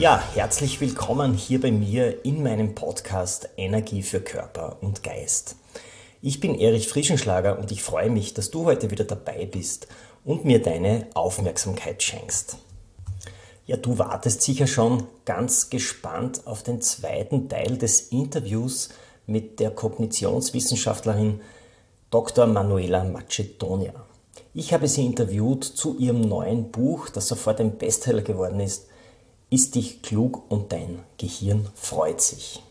Ja, herzlich willkommen hier bei mir in meinem Podcast Energie für Körper und Geist. Ich bin Erich Frischenschlager und ich freue mich, dass du heute wieder dabei bist und mir deine Aufmerksamkeit schenkst. Ja, du wartest sicher schon ganz gespannt auf den zweiten Teil des Interviews mit der Kognitionswissenschaftlerin Dr. Manuela Macedonia. Ich habe sie interviewt zu ihrem neuen Buch, das sofort ein Bestseller geworden ist, ist dich klug und dein Gehirn freut sich.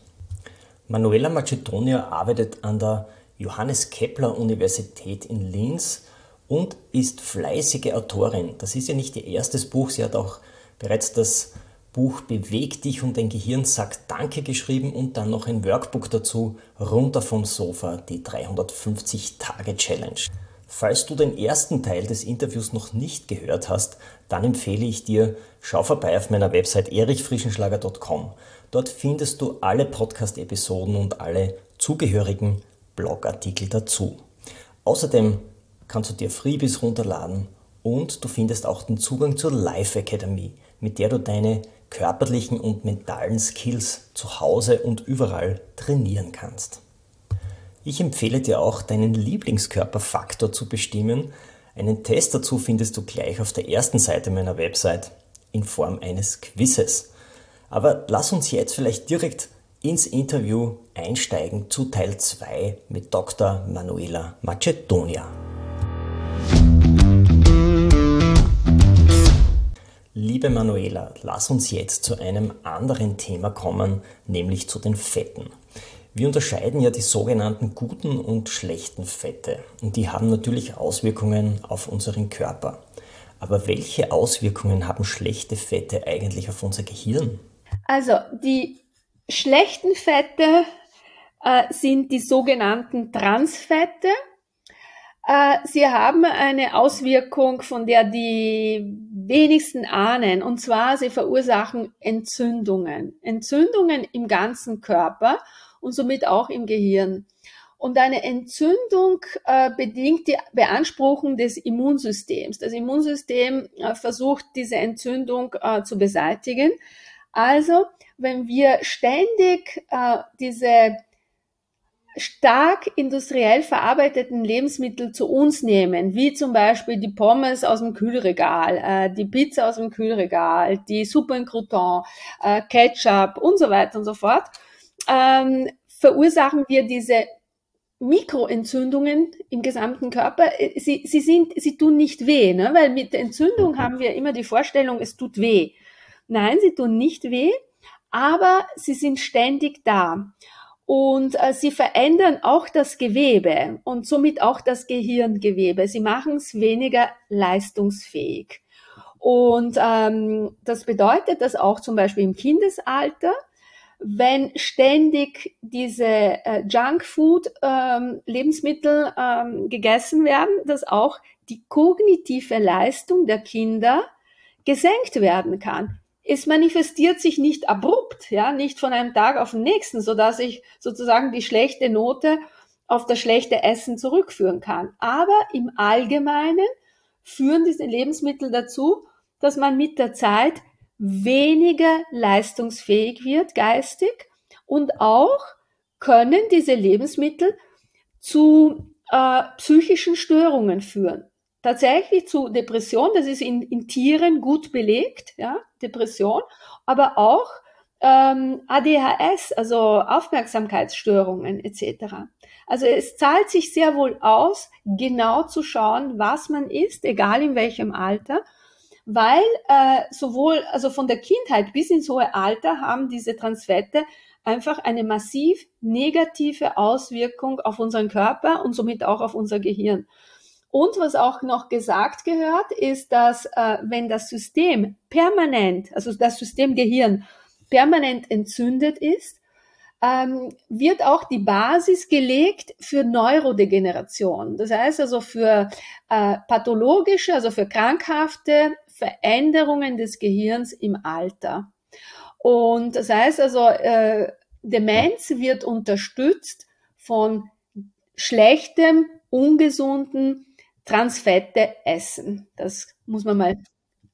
Manuela Macedonia arbeitet an der Johannes Kepler Universität in Linz und ist fleißige Autorin. Das ist ja nicht ihr erstes Buch, sie hat auch bereits das Buch Beweg dich und dein Gehirn sagt Danke geschrieben und dann noch ein Workbook dazu, runter vom Sofa, die 350 Tage Challenge. Falls du den ersten Teil des Interviews noch nicht gehört hast, dann empfehle ich dir, schau vorbei auf meiner Website erichfrischenschlager.com. Dort findest du alle Podcast-Episoden und alle zugehörigen Blogartikel dazu. Außerdem kannst du dir Freebies runterladen und du findest auch den Zugang zur Life Academy, mit der du deine körperlichen und mentalen Skills zu Hause und überall trainieren kannst. Ich empfehle dir auch, deinen Lieblingskörperfaktor zu bestimmen. Einen Test dazu findest du gleich auf der ersten Seite meiner Website in Form eines Quizzes. Aber lass uns jetzt vielleicht direkt ins Interview einsteigen zu Teil 2 mit Dr. Manuela Macedonia. Liebe Manuela, lass uns jetzt zu einem anderen Thema kommen, nämlich zu den Fetten. Wir unterscheiden ja die sogenannten guten und schlechten Fette und die haben natürlich Auswirkungen auf unseren Körper. Aber welche Auswirkungen haben schlechte Fette eigentlich auf unser Gehirn? Also die schlechten Fette äh, sind die sogenannten Transfette. Äh, sie haben eine Auswirkung, von der die wenigsten ahnen, und zwar sie verursachen Entzündungen. Entzündungen im ganzen Körper und somit auch im Gehirn. Und eine Entzündung äh, bedingt die Beanspruchung des Immunsystems. Das Immunsystem äh, versucht, diese Entzündung äh, zu beseitigen. Also, wenn wir ständig äh, diese stark industriell verarbeiteten Lebensmittel zu uns nehmen, wie zum Beispiel die Pommes aus dem Kühlregal, äh, die Pizza aus dem Kühlregal, die Suppe in Crouton, äh, Ketchup und so weiter und so fort, ähm, verursachen wir diese Mikroentzündungen im gesamten Körper. Sie, sie sind, sie tun nicht weh, ne? weil mit der Entzündung haben wir immer die Vorstellung, es tut weh. Nein, sie tun nicht weh, aber sie sind ständig da. Und äh, sie verändern auch das Gewebe und somit auch das Gehirngewebe. Sie machen es weniger leistungsfähig. Und ähm, das bedeutet, dass auch zum Beispiel im Kindesalter wenn ständig diese äh, Junkfood ähm, ähm, gegessen werden, dass auch die kognitive Leistung der Kinder gesenkt werden kann. Es manifestiert sich nicht abrupt, ja, nicht von einem Tag auf den nächsten, so dass ich sozusagen die schlechte Note auf das schlechte Essen zurückführen kann. Aber im Allgemeinen führen diese Lebensmittel dazu, dass man mit der Zeit weniger leistungsfähig wird geistig und auch können diese Lebensmittel zu äh, psychischen Störungen führen. Tatsächlich zu Depression, das ist in, in Tieren gut belegt, ja, Depression, aber auch ähm, ADHS, also Aufmerksamkeitsstörungen etc. Also es zahlt sich sehr wohl aus, genau zu schauen, was man isst, egal in welchem Alter weil äh, sowohl also von der Kindheit bis ins hohe Alter haben diese Transfette einfach eine massiv negative Auswirkung auf unseren Körper und somit auch auf unser Gehirn. Und was auch noch gesagt gehört, ist, dass äh, wenn das System permanent, also das System Gehirn permanent entzündet ist, ähm, wird auch die Basis gelegt für Neurodegeneration. Das heißt also für äh, pathologische, also für krankhafte Veränderungen des Gehirns im Alter. Und das heißt also, äh, Demenz wird unterstützt von schlechtem, ungesunden Transfette essen. Das muss man mal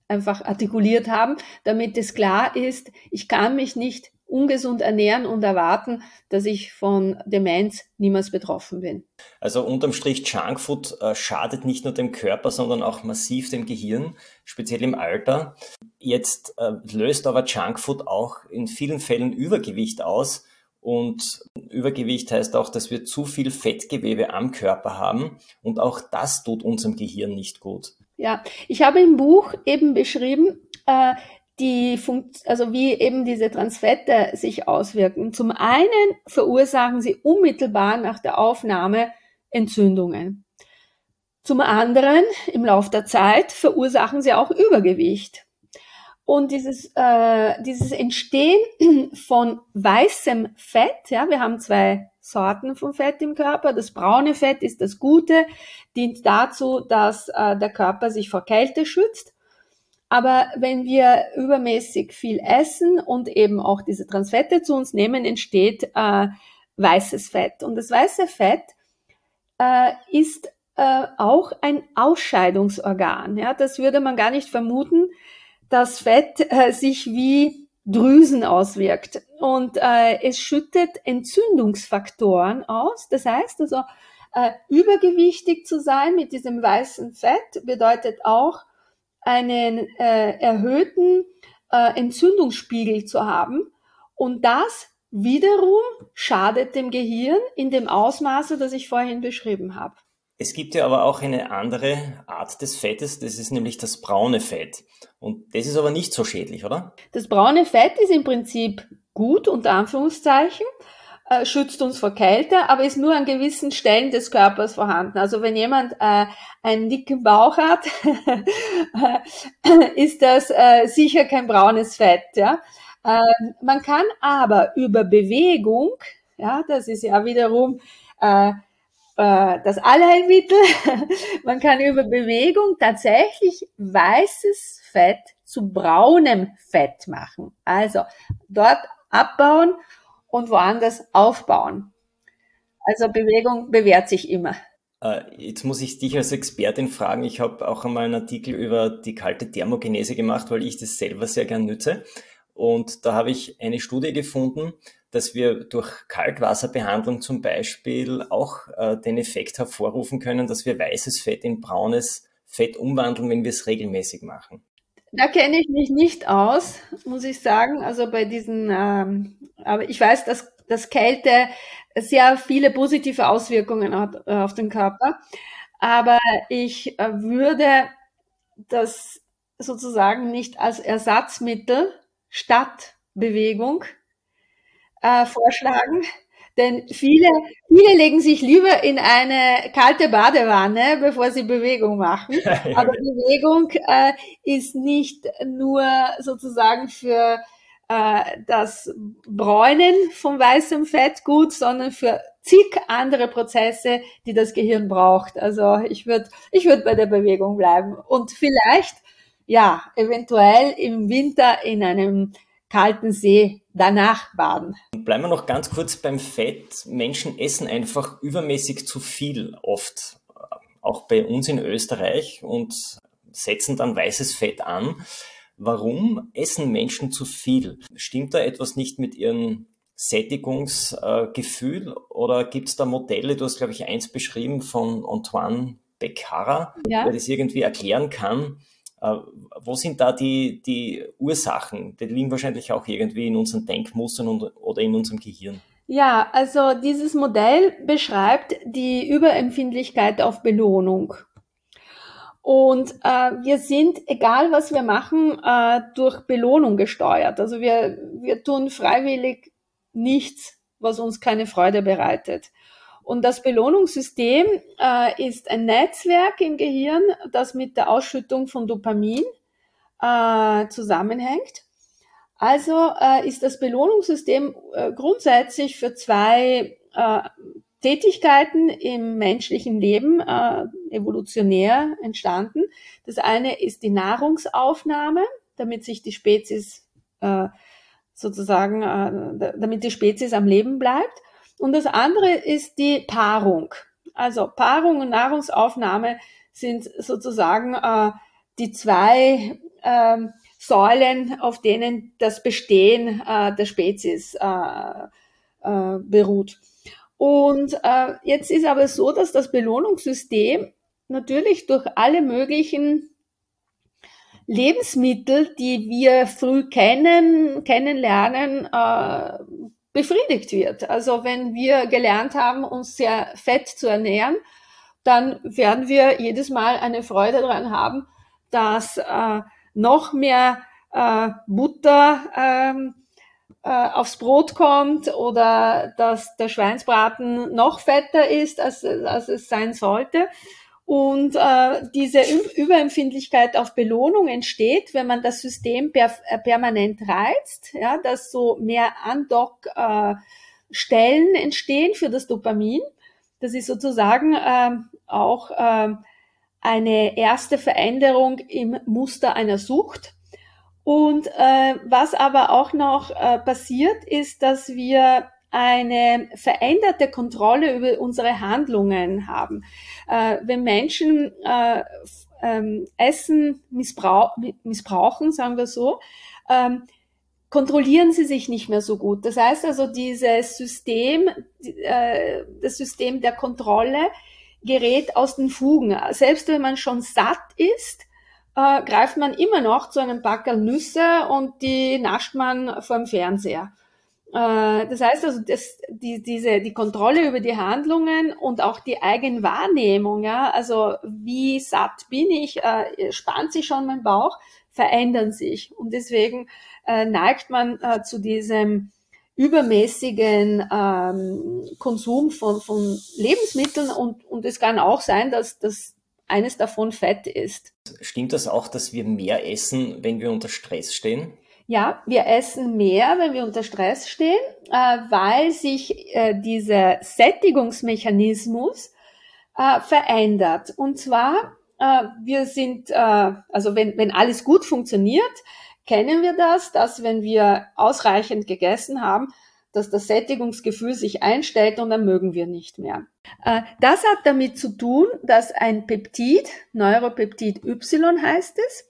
einfach artikuliert haben, damit es klar ist, ich kann mich nicht ungesund ernähren und erwarten, dass ich von Demenz niemals betroffen bin. Also unterm Strich Junkfood äh, schadet nicht nur dem Körper, sondern auch massiv dem Gehirn, speziell im Alter. Jetzt äh, löst aber Junkfood auch in vielen Fällen Übergewicht aus. Und Übergewicht heißt auch, dass wir zu viel Fettgewebe am Körper haben. Und auch das tut unserem Gehirn nicht gut. Ja, ich habe im Buch eben beschrieben, äh, die Funkt also wie eben diese Transfette sich auswirken. Zum einen verursachen sie unmittelbar nach der Aufnahme Entzündungen. Zum anderen, im Laufe der Zeit, verursachen sie auch Übergewicht. Und dieses, äh, dieses Entstehen von weißem Fett, ja, wir haben zwei Sorten von Fett im Körper. Das braune Fett ist das Gute, dient dazu, dass äh, der Körper sich vor Kälte schützt. Aber wenn wir übermäßig viel essen und eben auch diese Transfette zu uns nehmen, entsteht äh, weißes Fett. Und das weiße Fett äh, ist äh, auch ein Ausscheidungsorgan. Ja, das würde man gar nicht vermuten, dass Fett äh, sich wie Drüsen auswirkt. Und äh, es schüttet Entzündungsfaktoren aus. Das heißt also, äh, übergewichtig zu sein mit diesem weißen Fett bedeutet auch, einen äh, erhöhten äh, Entzündungsspiegel zu haben. Und das wiederum schadet dem Gehirn in dem Ausmaße, das ich vorhin beschrieben habe. Es gibt ja aber auch eine andere Art des Fettes, das ist nämlich das braune Fett. Und das ist aber nicht so schädlich, oder? Das braune Fett ist im Prinzip gut, unter Anführungszeichen, äh, schützt uns vor Kälte, aber ist nur an gewissen Stellen des Körpers vorhanden. Also wenn jemand äh, einen dicken Bauch hat, ist das äh, sicher kein braunes Fett. Ja? Äh, man kann aber über Bewegung, ja, das ist ja wiederum äh, das Allheilmittel, man kann über Bewegung tatsächlich weißes Fett zu braunem Fett machen. Also dort abbauen und woanders aufbauen. Also Bewegung bewährt sich immer. Äh, jetzt muss ich dich als Expertin fragen. Ich habe auch einmal einen Artikel über die kalte Thermogenese gemacht, weil ich das selber sehr gern nütze. Und da habe ich eine Studie gefunden, dass wir durch Kaltwasserbehandlung zum Beispiel auch äh, den Effekt hervorrufen können, dass wir weißes Fett in braunes Fett umwandeln, wenn wir es regelmäßig machen. Da kenne ich mich nicht aus, muss ich sagen. Also bei diesen, ähm, aber ich weiß, dass, dass Kälte sehr viele positive Auswirkungen hat äh, auf den Körper. Aber ich äh, würde das sozusagen nicht als Ersatzmittel statt Bewegung äh, vorschlagen, denn viele, viele legen sich lieber in eine kalte Badewanne, bevor sie Bewegung machen. Aber Bewegung äh, ist nicht nur sozusagen für äh, das Bräunen von weißem Fett gut, sondern für zig andere Prozesse, die das Gehirn braucht. Also ich würde ich würde bei der Bewegung bleiben und vielleicht ja eventuell im Winter in einem kalten See danach baden. Bleiben wir noch ganz kurz beim Fett. Menschen essen einfach übermäßig zu viel oft, auch bei uns in Österreich und setzen dann weißes Fett an. Warum essen Menschen zu viel? Stimmt da etwas nicht mit ihrem Sättigungsgefühl oder gibt es da Modelle, du hast glaube ich eins beschrieben von Antoine Beccara, ja. der das irgendwie erklären kann, äh, wo sind da die, die Ursachen? Die liegen wahrscheinlich auch irgendwie in unseren Denkmustern und, oder in unserem Gehirn. Ja, also dieses Modell beschreibt die Überempfindlichkeit auf Belohnung. Und äh, wir sind, egal was wir machen, äh, durch Belohnung gesteuert. Also wir, wir tun freiwillig nichts, was uns keine Freude bereitet. Und das Belohnungssystem äh, ist ein Netzwerk im Gehirn, das mit der Ausschüttung von Dopamin äh, zusammenhängt. Also äh, ist das Belohnungssystem äh, grundsätzlich für zwei äh, Tätigkeiten im menschlichen Leben äh, evolutionär entstanden. Das eine ist die Nahrungsaufnahme, damit sich die Spezies sozusagen, damit die Spezies am Leben bleibt. Und das andere ist die Paarung. Also Paarung und Nahrungsaufnahme sind sozusagen äh, die zwei äh, Säulen, auf denen das Bestehen äh, der Spezies äh, äh, beruht. Und äh, jetzt ist aber so, dass das Belohnungssystem natürlich durch alle möglichen Lebensmittel, die wir früh kennen, kennenlernen, äh, befriedigt wird. Also wenn wir gelernt haben, uns sehr fett zu ernähren, dann werden wir jedes Mal eine Freude daran haben, dass äh, noch mehr äh, Butter ähm, äh, aufs Brot kommt oder dass der Schweinsbraten noch fetter ist, als, als es sein sollte. Und äh, diese Überempfindlichkeit auf Belohnung entsteht, wenn man das System per, äh, permanent reizt, ja, dass so mehr Andock-Stellen äh, entstehen für das Dopamin. Das ist sozusagen äh, auch äh, eine erste Veränderung im Muster einer Sucht. Und äh, was aber auch noch äh, passiert, ist, dass wir eine veränderte Kontrolle über unsere Handlungen haben. Äh, wenn Menschen äh, ähm, Essen missbrauch missbrauchen, sagen wir so, ähm, kontrollieren sie sich nicht mehr so gut. Das heißt also, dieses System, äh, das System der Kontrolle gerät aus den Fugen. Selbst wenn man schon satt ist, äh, greift man immer noch zu einem Backel Nüsse und die nascht man vorm Fernseher. Äh, das heißt also, das, die, diese, die Kontrolle über die Handlungen und auch die Eigenwahrnehmung, ja, also wie satt bin ich, äh, spannt sich schon mein Bauch, verändern sich. Und deswegen äh, neigt man äh, zu diesem übermäßigen ähm, Konsum von, von Lebensmitteln und, und es kann auch sein, dass, dass eines davon Fett ist. Stimmt das auch, dass wir mehr essen, wenn wir unter Stress stehen? Ja, wir essen mehr, wenn wir unter Stress stehen, äh, weil sich äh, dieser Sättigungsmechanismus äh, verändert. Und zwar, äh, wir sind, äh, also wenn, wenn alles gut funktioniert, kennen wir das, dass wenn wir ausreichend gegessen haben, dass das Sättigungsgefühl sich einstellt und dann mögen wir nicht mehr. Äh, das hat damit zu tun, dass ein Peptid, Neuropeptid Y heißt es,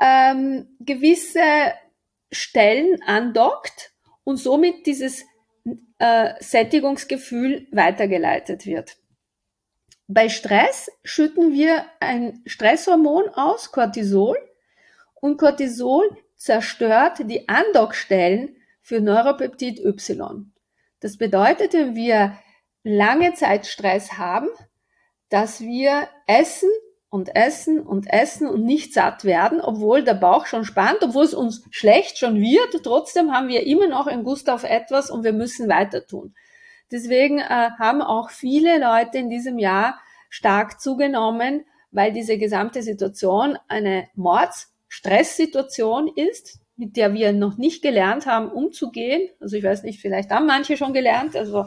ähm, gewisse Stellen andockt und somit dieses äh, Sättigungsgefühl weitergeleitet wird. Bei Stress schütten wir ein Stresshormon aus, Cortisol, und Cortisol zerstört die Andockstellen für Neuropeptid Y. Das bedeutet, wenn wir lange Zeit Stress haben, dass wir essen und essen und essen und nicht satt werden, obwohl der Bauch schon spannt, obwohl es uns schlecht schon wird. Trotzdem haben wir immer noch ein Gust auf etwas und wir müssen weiter tun. Deswegen äh, haben auch viele Leute in diesem Jahr stark zugenommen, weil diese gesamte Situation eine Mords-Stresssituation ist, mit der wir noch nicht gelernt haben, umzugehen. Also ich weiß nicht, vielleicht haben manche schon gelernt. Also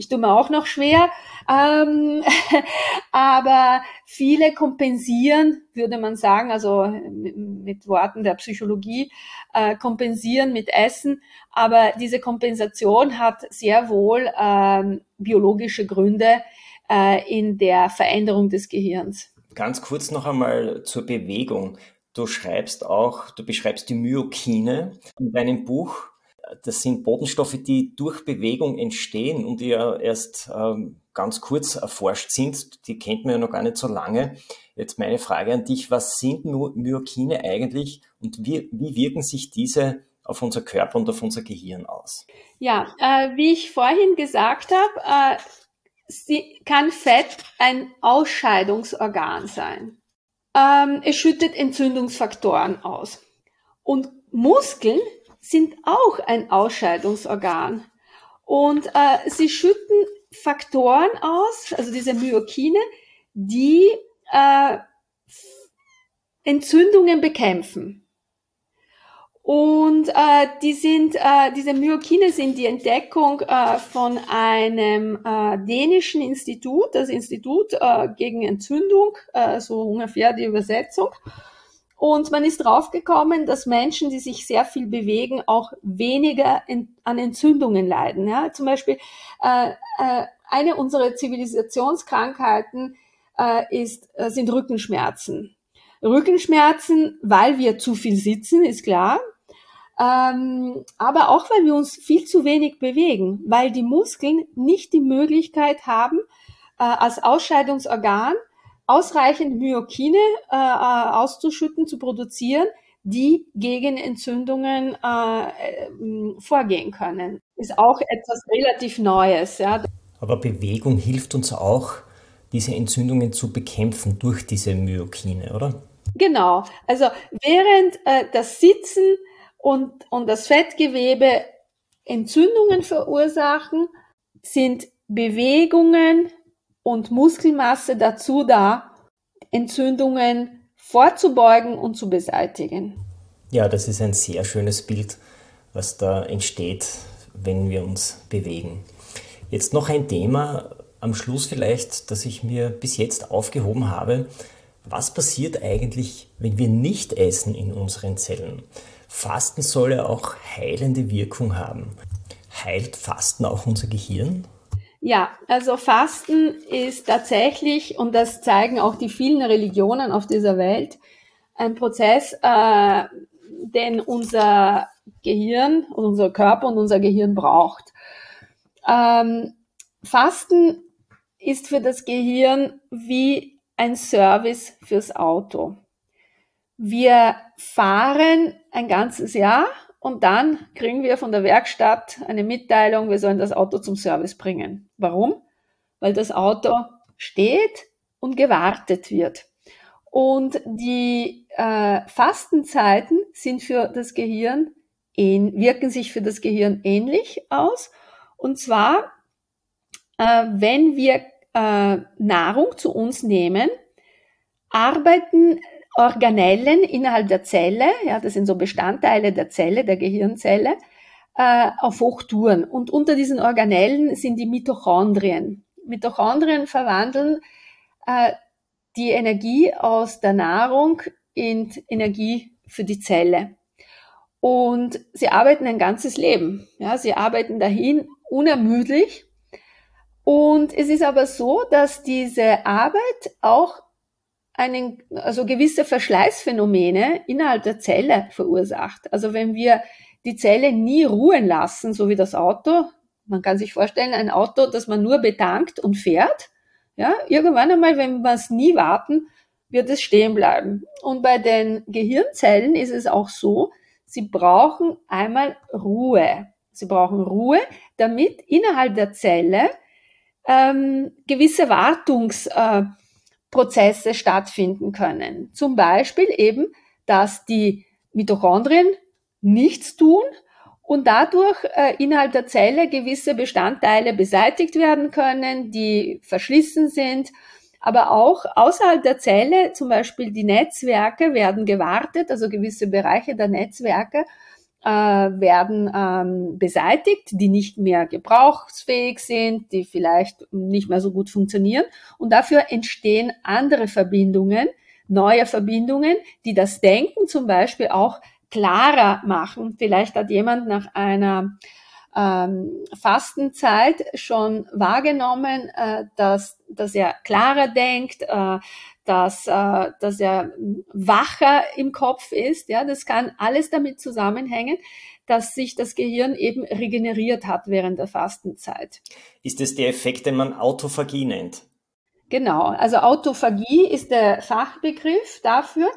ich tue mir auch noch schwer, ähm, aber viele kompensieren, würde man sagen, also mit, Worten der Psychologie, äh, kompensieren mit Essen, aber diese Kompensation hat sehr wohl ähm, biologische Gründe äh, in der Veränderung des Gehirns. Ganz kurz noch einmal zur Bewegung. Du schreibst auch, du beschreibst die Myokine in deinem Buch das sind Botenstoffe, die durch Bewegung entstehen und die ja erst ähm, ganz kurz erforscht sind. Die kennt man ja noch gar nicht so lange. Jetzt meine Frage an dich, was sind Myokine eigentlich und wie, wie wirken sich diese auf unser Körper und auf unser Gehirn aus? Ja, äh, wie ich vorhin gesagt habe, äh, kann Fett ein Ausscheidungsorgan sein. Ähm, es schüttet Entzündungsfaktoren aus. Und Muskeln sind auch ein Ausscheidungsorgan. Und äh, sie schütten Faktoren aus, also diese Myokine, die äh, Entzündungen bekämpfen. Und äh, die sind, äh, diese Myokine sind die Entdeckung äh, von einem äh, dänischen Institut, das Institut äh, gegen Entzündung, äh, so ungefähr die Übersetzung. Und man ist draufgekommen, dass Menschen, die sich sehr viel bewegen, auch weniger in, an Entzündungen leiden. Ja? Zum Beispiel äh, äh, eine unserer Zivilisationskrankheiten äh, ist, äh, sind Rückenschmerzen. Rückenschmerzen, weil wir zu viel sitzen, ist klar. Ähm, aber auch, weil wir uns viel zu wenig bewegen, weil die Muskeln nicht die Möglichkeit haben, äh, als Ausscheidungsorgan ausreichend Myokine äh, äh, auszuschütten, zu produzieren, die gegen Entzündungen äh, äh, vorgehen können. Ist auch etwas relativ Neues. Ja. Aber Bewegung hilft uns auch, diese Entzündungen zu bekämpfen durch diese Myokine, oder? Genau. Also während äh, das Sitzen und, und das Fettgewebe Entzündungen verursachen, sind Bewegungen und Muskelmasse dazu da, Entzündungen vorzubeugen und zu beseitigen. Ja, das ist ein sehr schönes Bild, was da entsteht, wenn wir uns bewegen. Jetzt noch ein Thema am Schluss vielleicht, das ich mir bis jetzt aufgehoben habe. Was passiert eigentlich, wenn wir nicht essen in unseren Zellen? Fasten soll ja auch heilende Wirkung haben. Heilt Fasten auch unser Gehirn? Ja, also Fasten ist tatsächlich, und das zeigen auch die vielen Religionen auf dieser Welt, ein Prozess, äh, den unser Gehirn unser Körper und unser Gehirn braucht. Ähm, Fasten ist für das Gehirn wie ein Service fürs Auto. Wir fahren ein ganzes Jahr und dann kriegen wir von der Werkstatt eine Mitteilung, wir sollen das Auto zum Service bringen. Warum? Weil das Auto steht und gewartet wird. Und die äh, Fastenzeiten sind für das Gehirn, wirken sich für das Gehirn ähnlich aus. Und zwar, äh, wenn wir äh, Nahrung zu uns nehmen, arbeiten Organellen innerhalb der Zelle, ja, das sind so Bestandteile der Zelle, der Gehirnzelle, äh, auf Hochtouren. Und unter diesen Organellen sind die Mitochondrien. Mitochondrien verwandeln äh, die Energie aus der Nahrung in Energie für die Zelle. Und sie arbeiten ein ganzes Leben. Ja, sie arbeiten dahin unermüdlich. Und es ist aber so, dass diese Arbeit auch einen, also gewisse Verschleißphänomene innerhalb der Zelle verursacht. Also wenn wir die Zelle nie ruhen lassen, so wie das Auto, man kann sich vorstellen, ein Auto, das man nur betankt und fährt, ja, irgendwann einmal, wenn wir es nie warten, wird es stehen bleiben. Und bei den Gehirnzellen ist es auch so, sie brauchen einmal Ruhe. Sie brauchen Ruhe, damit innerhalb der Zelle ähm, gewisse Wartungs, äh, Prozesse stattfinden können. Zum Beispiel eben, dass die Mitochondrien nichts tun und dadurch äh, innerhalb der Zelle gewisse Bestandteile beseitigt werden können, die verschlissen sind. Aber auch außerhalb der Zelle, zum Beispiel die Netzwerke werden gewartet, also gewisse Bereiche der Netzwerke äh, werden ähm, beseitigt, die nicht mehr gebrauchsfähig sind, die vielleicht nicht mehr so gut funktionieren. Und dafür entstehen andere Verbindungen, neue Verbindungen, die das Denken zum Beispiel auch klarer machen. Vielleicht hat jemand nach einer ähm, Fastenzeit schon wahrgenommen, äh, dass, dass er klarer denkt, äh, dass, äh, dass er wacher im Kopf ist. Ja, das kann alles damit zusammenhängen, dass sich das Gehirn eben regeneriert hat während der Fastenzeit. Ist es der Effekt, den man Autophagie nennt? Genau, also Autophagie ist der Fachbegriff dafür,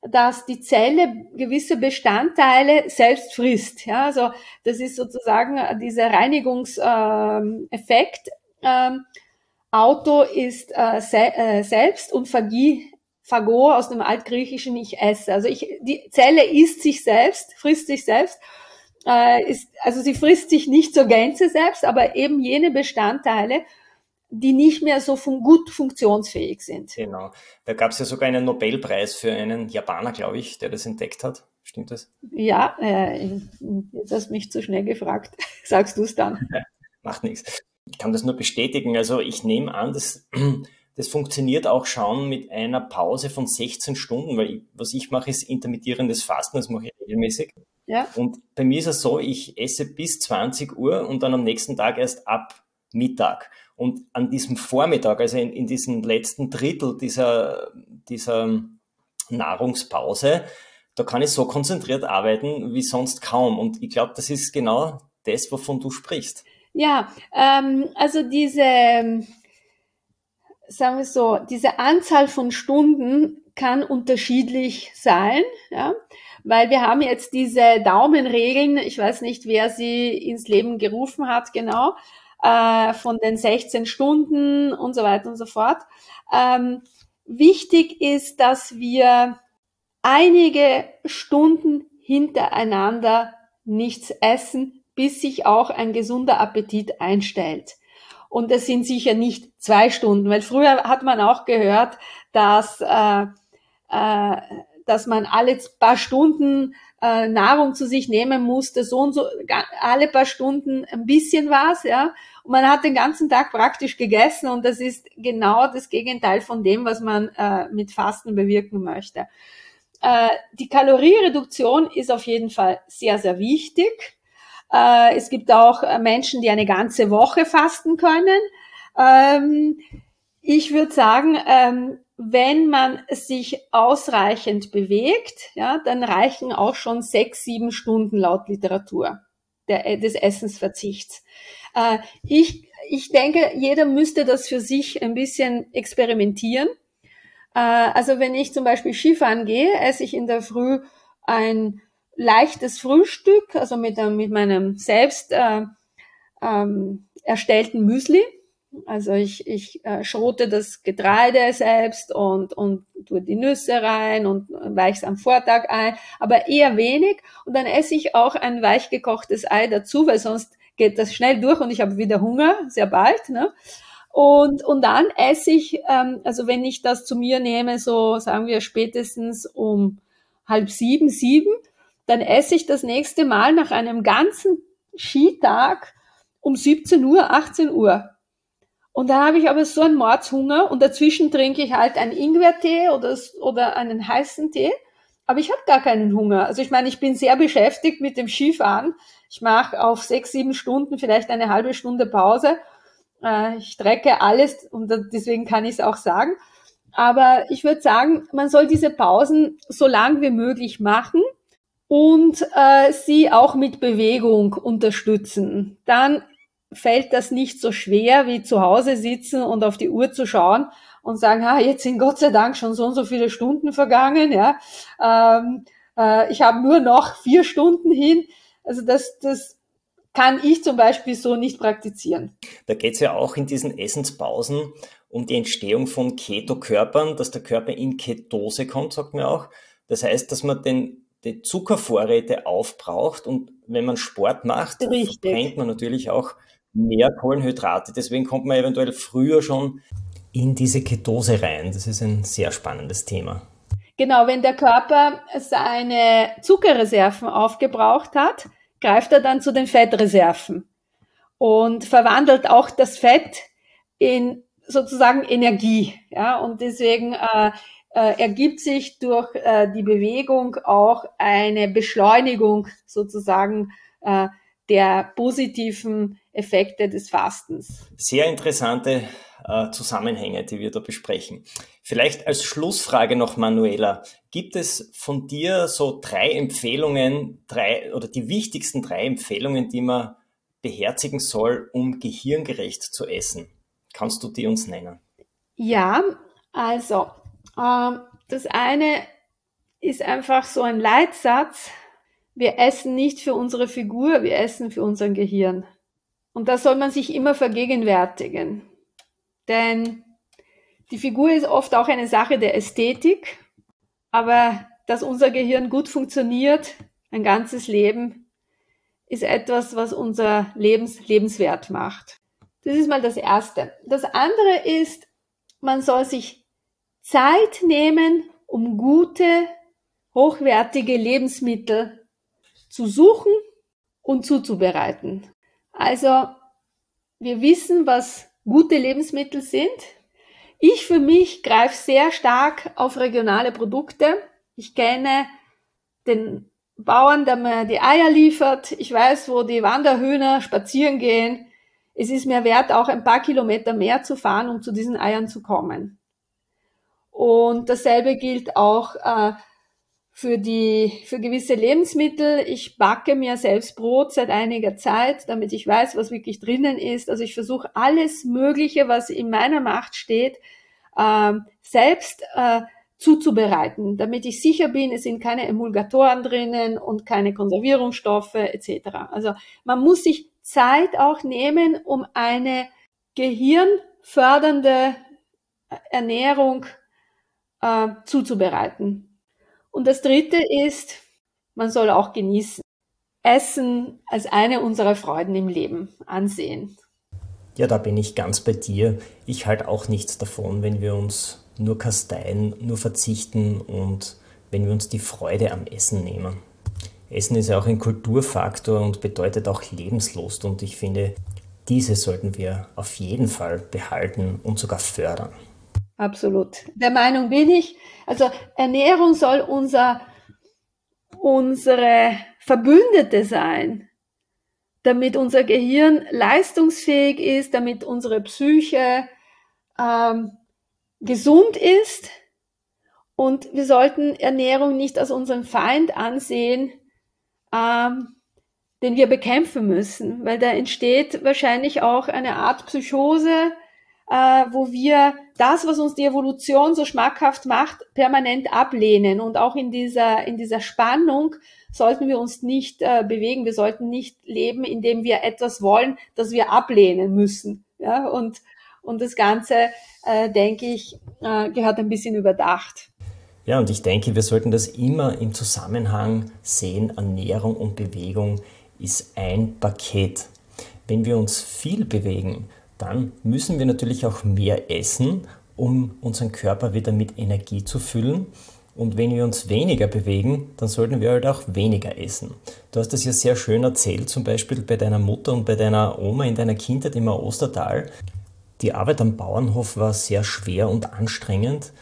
dass die Zelle gewisse Bestandteile selbst frisst. Ja, also das ist sozusagen dieser Reinigungseffekt. Ähm, Auto ist äh, se äh, selbst und Phagie, Phago aus dem Altgriechischen ich esse. Also ich, die Zelle isst sich selbst, frisst sich selbst. Äh, ist, also sie frisst sich nicht zur Gänze selbst, aber eben jene Bestandteile, die nicht mehr so fun gut funktionsfähig sind. Genau. Da gab es ja sogar einen Nobelpreis für einen Japaner, glaube ich, der das entdeckt hat. Stimmt das? Ja, äh, jetzt hast du mich zu schnell gefragt. Sagst du es dann? Macht nichts. Ich kann das nur bestätigen. Also ich nehme an, dass das funktioniert auch schon mit einer Pause von 16 Stunden, weil ich, was ich mache, ist intermittierendes Fasten, das mache ich regelmäßig. Ja. Und bei mir ist es so, ich esse bis 20 Uhr und dann am nächsten Tag erst ab Mittag. Und an diesem Vormittag, also in, in diesem letzten Drittel dieser, dieser Nahrungspause, da kann ich so konzentriert arbeiten wie sonst kaum. Und ich glaube, das ist genau das, wovon du sprichst. Ja, ähm, also diese sagen wir so, diese Anzahl von Stunden kann unterschiedlich sein, ja, weil wir haben jetzt diese Daumenregeln, ich weiß nicht, wer sie ins Leben gerufen hat, genau, äh, von den 16 Stunden und so weiter und so fort. Ähm, wichtig ist, dass wir einige Stunden hintereinander nichts essen, bis sich auch ein gesunder Appetit einstellt. Und es sind sicher nicht zwei Stunden, weil früher hat man auch gehört, dass, äh, äh, dass man alle paar Stunden äh, Nahrung zu sich nehmen musste, so und so, alle paar Stunden ein bisschen was, ja. Und man hat den ganzen Tag praktisch gegessen und das ist genau das Gegenteil von dem, was man äh, mit Fasten bewirken möchte. Äh, die Kaloriereduktion ist auf jeden Fall sehr, sehr wichtig. Äh, es gibt auch äh, Menschen, die eine ganze Woche fasten können. Ähm, ich würde sagen, ähm, wenn man sich ausreichend bewegt, ja, dann reichen auch schon sechs, sieben Stunden laut Literatur der, äh, des Essensverzichts. Äh, ich, ich denke, jeder müsste das für sich ein bisschen experimentieren. Äh, also wenn ich zum Beispiel Skifahren gehe, esse ich in der Früh ein leichtes Frühstück, also mit, äh, mit meinem selbst äh, ähm, erstellten Müsli. Also ich, ich äh, schrote das Getreide selbst und, und tue die Nüsse rein und weiche es am Vortag ein, aber eher wenig. Und dann esse ich auch ein weich gekochtes Ei dazu, weil sonst geht das schnell durch und ich habe wieder Hunger, sehr bald. Ne? Und, und dann esse ich, ähm, also wenn ich das zu mir nehme, so sagen wir spätestens um halb sieben, sieben, dann esse ich das nächste Mal nach einem ganzen Skitag um 17 Uhr, 18 Uhr. Und da habe ich aber so einen Mordshunger und dazwischen trinke ich halt einen Ingwertee oder, oder einen heißen Tee. Aber ich habe gar keinen Hunger. Also ich meine, ich bin sehr beschäftigt mit dem Skifahren. Ich mache auf sechs, sieben Stunden vielleicht eine halbe Stunde Pause. Äh, ich strecke alles und deswegen kann ich es auch sagen. Aber ich würde sagen, man soll diese Pausen so lang wie möglich machen und äh, sie auch mit Bewegung unterstützen. Dann fällt das nicht so schwer wie zu Hause sitzen und auf die Uhr zu schauen und sagen, ah, jetzt sind Gott sei Dank schon so und so viele Stunden vergangen, ja. Ähm, äh, ich habe nur noch vier Stunden hin. Also das, das kann ich zum Beispiel so nicht praktizieren. Da geht es ja auch in diesen Essenspausen um die Entstehung von Ketokörpern, dass der Körper in Ketose kommt, sagt man auch. Das heißt, dass man den die Zuckervorräte aufbraucht und wenn man Sport macht, verbrennt man natürlich auch mehr Kohlenhydrate. Deswegen kommt man eventuell früher schon in diese Ketose rein. Das ist ein sehr spannendes Thema. Genau, wenn der Körper seine Zuckerreserven aufgebraucht hat, greift er dann zu den Fettreserven und verwandelt auch das Fett in sozusagen Energie. Ja, und deswegen äh, äh, ergibt sich durch äh, die Bewegung auch eine Beschleunigung sozusagen äh, der positiven Effekte des Fastens. Sehr interessante äh, Zusammenhänge, die wir da besprechen. Vielleicht als Schlussfrage noch, Manuela, gibt es von dir so drei Empfehlungen, drei oder die wichtigsten drei Empfehlungen, die man beherzigen soll, um gehirngerecht zu essen? Kannst du die uns nennen? Ja, also das eine ist einfach so ein Leitsatz. Wir essen nicht für unsere Figur, wir essen für unser Gehirn. Und das soll man sich immer vergegenwärtigen. Denn die Figur ist oft auch eine Sache der Ästhetik, aber dass unser Gehirn gut funktioniert, ein ganzes Leben, ist etwas, was unser Lebens lebenswert macht. Das ist mal das Erste. Das andere ist, man soll sich Zeit nehmen, um gute, hochwertige Lebensmittel zu suchen und zuzubereiten. Also wir wissen, was gute Lebensmittel sind. Ich für mich greife sehr stark auf regionale Produkte. Ich kenne den Bauern, der mir die Eier liefert. Ich weiß, wo die Wanderhühner spazieren gehen. Es ist mir wert, auch ein paar Kilometer mehr zu fahren, um zu diesen Eiern zu kommen. Und dasselbe gilt auch äh, für die, für gewisse Lebensmittel. Ich backe mir selbst Brot seit einiger Zeit, damit ich weiß, was wirklich drinnen ist. Also ich versuche alles Mögliche, was in meiner Macht steht, äh, selbst äh, zuzubereiten, damit ich sicher bin, es sind keine Emulgatoren drinnen und keine Konservierungsstoffe etc. Also man muss sich Zeit auch nehmen, um eine gehirnfördernde Ernährung äh, zuzubereiten. Und das Dritte ist, man soll auch genießen. Essen als eine unserer Freuden im Leben ansehen. Ja, da bin ich ganz bei dir. Ich halte auch nichts davon, wenn wir uns nur kasteien, nur verzichten und wenn wir uns die Freude am Essen nehmen. Essen ist ja auch ein Kulturfaktor und bedeutet auch Lebenslust und ich finde, diese sollten wir auf jeden Fall behalten und sogar fördern. Absolut. Der Meinung bin ich. Also Ernährung soll unser, unsere Verbündete sein, damit unser Gehirn leistungsfähig ist, damit unsere Psyche ähm, gesund ist. Und wir sollten Ernährung nicht als unseren Feind ansehen, ähm, den wir bekämpfen müssen, weil da entsteht wahrscheinlich auch eine Art Psychose, äh, wo wir das, was uns die Evolution so schmackhaft macht, permanent ablehnen. Und auch in dieser, in dieser Spannung sollten wir uns nicht äh, bewegen. Wir sollten nicht leben, indem wir etwas wollen, das wir ablehnen müssen. Ja, und, und das Ganze, äh, denke ich, äh, gehört ein bisschen überdacht. Ja, und ich denke, wir sollten das immer im Zusammenhang sehen. Ernährung und Bewegung ist ein Paket. Wenn wir uns viel bewegen, dann müssen wir natürlich auch mehr essen, um unseren Körper wieder mit Energie zu füllen. Und wenn wir uns weniger bewegen, dann sollten wir halt auch weniger essen. Du hast das ja sehr schön erzählt, zum Beispiel bei deiner Mutter und bei deiner Oma in deiner Kindheit im Ostertal. Die Arbeit am Bauernhof war sehr schwer und anstrengend.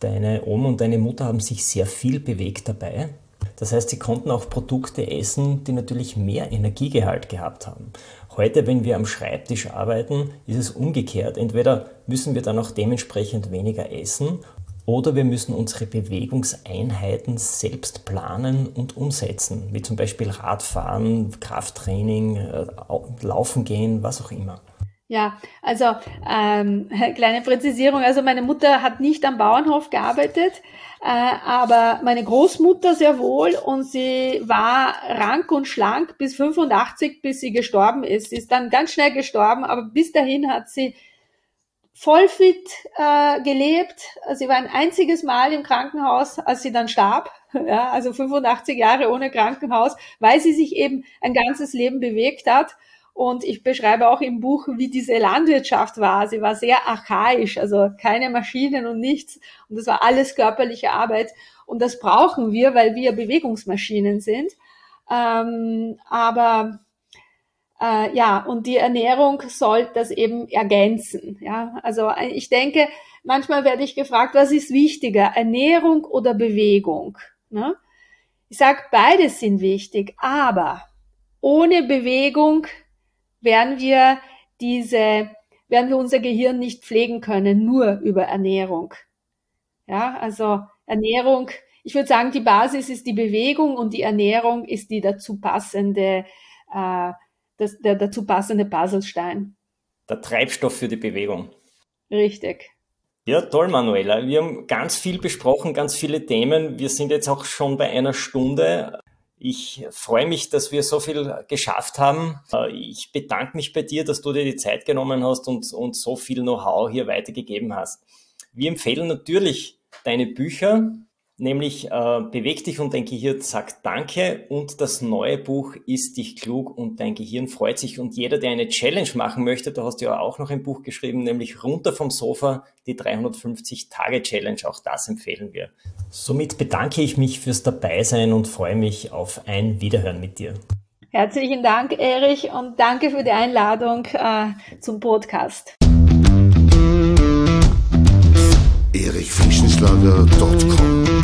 Deine Oma und deine Mutter haben sich sehr viel bewegt dabei. Das heißt, sie konnten auch Produkte essen, die natürlich mehr Energiegehalt gehabt haben. Heute, wenn wir am Schreibtisch arbeiten, ist es umgekehrt. Entweder müssen wir dann auch dementsprechend weniger essen oder wir müssen unsere Bewegungseinheiten selbst planen und umsetzen, wie zum Beispiel Radfahren, Krafttraining, äh, Laufen gehen, was auch immer. Ja, also ähm, kleine Präzisierung. Also meine Mutter hat nicht am Bauernhof gearbeitet, aber meine Großmutter sehr wohl und sie war rank und schlank bis 85, bis sie gestorben ist. Sie ist dann ganz schnell gestorben, aber bis dahin hat sie voll fit äh, gelebt. Sie war ein einziges Mal im Krankenhaus, als sie dann starb. Ja, also 85 Jahre ohne Krankenhaus, weil sie sich eben ein ganzes Leben bewegt hat. Und ich beschreibe auch im Buch, wie diese Landwirtschaft war. Sie war sehr archaisch, also keine Maschinen und nichts. Und das war alles körperliche Arbeit. Und das brauchen wir, weil wir Bewegungsmaschinen sind. Ähm, aber äh, ja, und die Ernährung soll das eben ergänzen. Ja, also ich denke, manchmal werde ich gefragt, was ist wichtiger, Ernährung oder Bewegung? Ne? Ich sage, beides sind wichtig, aber ohne Bewegung werden wir diese, werden wir unser Gehirn nicht pflegen können, nur über Ernährung. Ja, also Ernährung, ich würde sagen, die Basis ist die Bewegung und die Ernährung ist die dazu passende, äh, das, der dazu passende Puzzlestein. Der Treibstoff für die Bewegung. Richtig. Ja, toll, Manuela. Wir haben ganz viel besprochen, ganz viele Themen. Wir sind jetzt auch schon bei einer Stunde. Ich freue mich, dass wir so viel geschafft haben. Äh, ich bedanke mich bei dir, dass du dir die Zeit genommen hast und, und so viel Know-how hier weitergegeben hast. Wir empfehlen natürlich deine Bücher. Nämlich äh, Beweg dich und dein Gehirn sagt Danke und das neue Buch ist dich klug und dein Gehirn freut sich und jeder, der eine Challenge machen möchte, du hast ja auch noch ein Buch geschrieben, nämlich runter vom Sofa, die 350 Tage Challenge, auch das empfehlen wir. Somit bedanke ich mich fürs Dabeisein und freue mich auf ein Wiederhören mit dir. Herzlichen Dank, Erich, und danke für die Einladung äh, zum Podcast. erichfrischenschlager.com